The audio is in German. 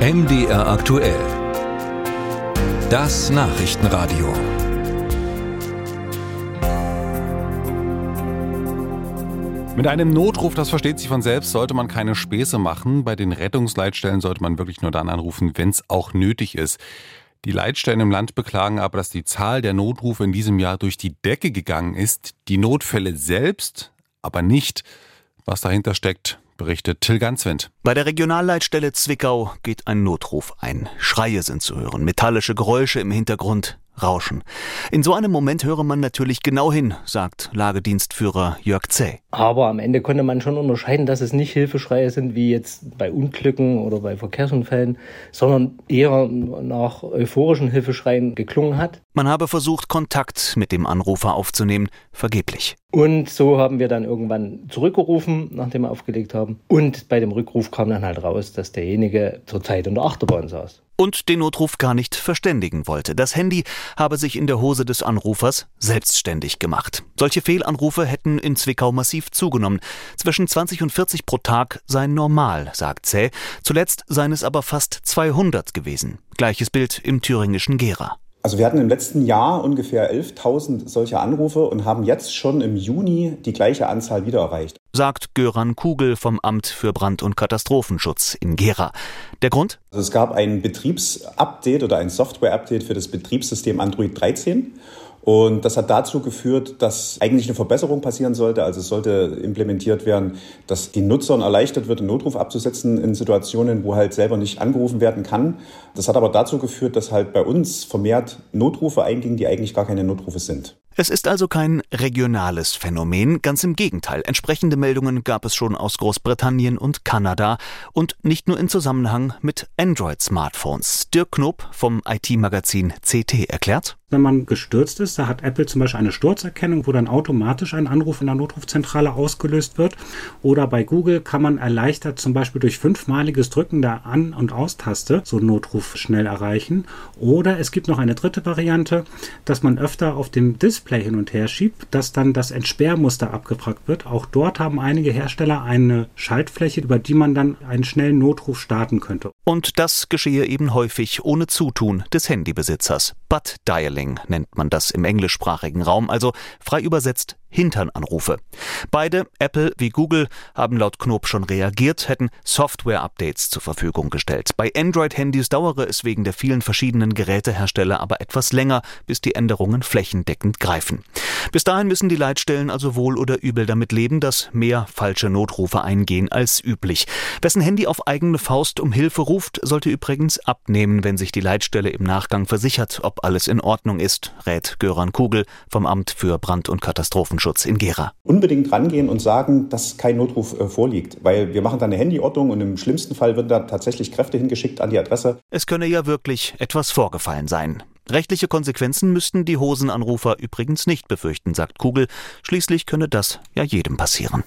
MDR aktuell. Das Nachrichtenradio. Mit einem Notruf, das versteht sich von selbst, sollte man keine Späße machen. Bei den Rettungsleitstellen sollte man wirklich nur dann anrufen, wenn es auch nötig ist. Die Leitstellen im Land beklagen aber, dass die Zahl der Notrufe in diesem Jahr durch die Decke gegangen ist. Die Notfälle selbst aber nicht. Was dahinter steckt, berichtet Till Ganswind. Bei der Regionalleitstelle Zwickau geht ein Notruf ein. Schreie sind zu hören, metallische Geräusche im Hintergrund. Rauschen. In so einem Moment höre man natürlich genau hin, sagt Lagedienstführer Jörg Zäh. Aber am Ende konnte man schon unterscheiden, dass es nicht Hilfeschreie sind wie jetzt bei Unglücken oder bei Verkehrsunfällen, sondern eher nach euphorischen Hilfeschreien geklungen hat. Man habe versucht, Kontakt mit dem Anrufer aufzunehmen, vergeblich. Und so haben wir dann irgendwann zurückgerufen, nachdem wir aufgelegt haben. Und bei dem Rückruf kam dann halt raus, dass derjenige zurzeit unter Achterbahn saß und den Notruf gar nicht verständigen wollte. Das Handy habe sich in der Hose des Anrufers selbstständig gemacht. Solche Fehlanrufe hätten in Zwickau massiv zugenommen. Zwischen 20 und 40 pro Tag seien normal, sagt Zäh. Zuletzt seien es aber fast 200 gewesen. Gleiches Bild im thüringischen Gera. Also wir hatten im letzten Jahr ungefähr 11.000 solcher Anrufe und haben jetzt schon im Juni die gleiche Anzahl wieder erreicht. Sagt Göran Kugel vom Amt für Brand- und Katastrophenschutz in Gera. Der Grund? Also es gab ein Betriebsupdate oder ein Software-Update für das Betriebssystem Android 13 und das hat dazu geführt, dass eigentlich eine Verbesserung passieren sollte. Also es sollte implementiert werden, dass die Nutzern erleichtert wird, einen Notruf abzusetzen in Situationen, wo halt selber nicht angerufen werden kann. Das hat aber dazu geführt, dass halt bei uns vermehrt Notrufe eingingen, die eigentlich gar keine Notrufe sind. Es ist also kein regionales Phänomen, ganz im Gegenteil. Entsprechende Meldungen gab es schon aus Großbritannien und Kanada und nicht nur in Zusammenhang mit Android-Smartphones. Dirk Knob vom IT-Magazin CT erklärt. Wenn man gestürzt ist, da hat Apple zum Beispiel eine Sturzerkennung, wo dann automatisch ein Anruf in der Notrufzentrale ausgelöst wird. Oder bei Google kann man erleichtert zum Beispiel durch fünfmaliges Drücken der An- und Austaste so einen Notruf schnell erreichen. Oder es gibt noch eine dritte Variante, dass man öfter auf dem Display hin und her schiebt, dass dann das Entsperrmuster abgefragt wird. Auch dort haben einige Hersteller eine Schaltfläche, über die man dann einen schnellen Notruf starten könnte. Und das geschehe eben häufig ohne Zutun des Handybesitzers. Butt Dialing Dialing nennt man das im englischsprachigen Raum, also frei übersetzt Hinternanrufe. Beide, Apple wie Google, haben laut Knob schon reagiert, hätten Software-Updates zur Verfügung gestellt. Bei Android-Handys dauere es wegen der vielen verschiedenen Gerätehersteller aber etwas länger, bis die Änderungen flächendeckend greifen. Bis dahin müssen die Leitstellen also wohl oder übel damit leben, dass mehr falsche Notrufe eingehen als üblich. Wessen Handy auf eigene Faust um Hilfe ruft, sollte übrigens abnehmen, wenn sich die Leitstelle im Nachgang versichert, ob alles in Ordnung ist, rät Göran Kugel vom Amt für Brand- und Katastrophen Datenschutz in Gera. Unbedingt rangehen und sagen, dass kein Notruf äh, vorliegt, weil wir machen da eine Handyortung und im schlimmsten Fall wird da tatsächlich Kräfte hingeschickt an die Adresse. Es könne ja wirklich etwas vorgefallen sein. Rechtliche Konsequenzen müssten die Hosenanrufer übrigens nicht befürchten, sagt Kugel. Schließlich könne das ja jedem passieren.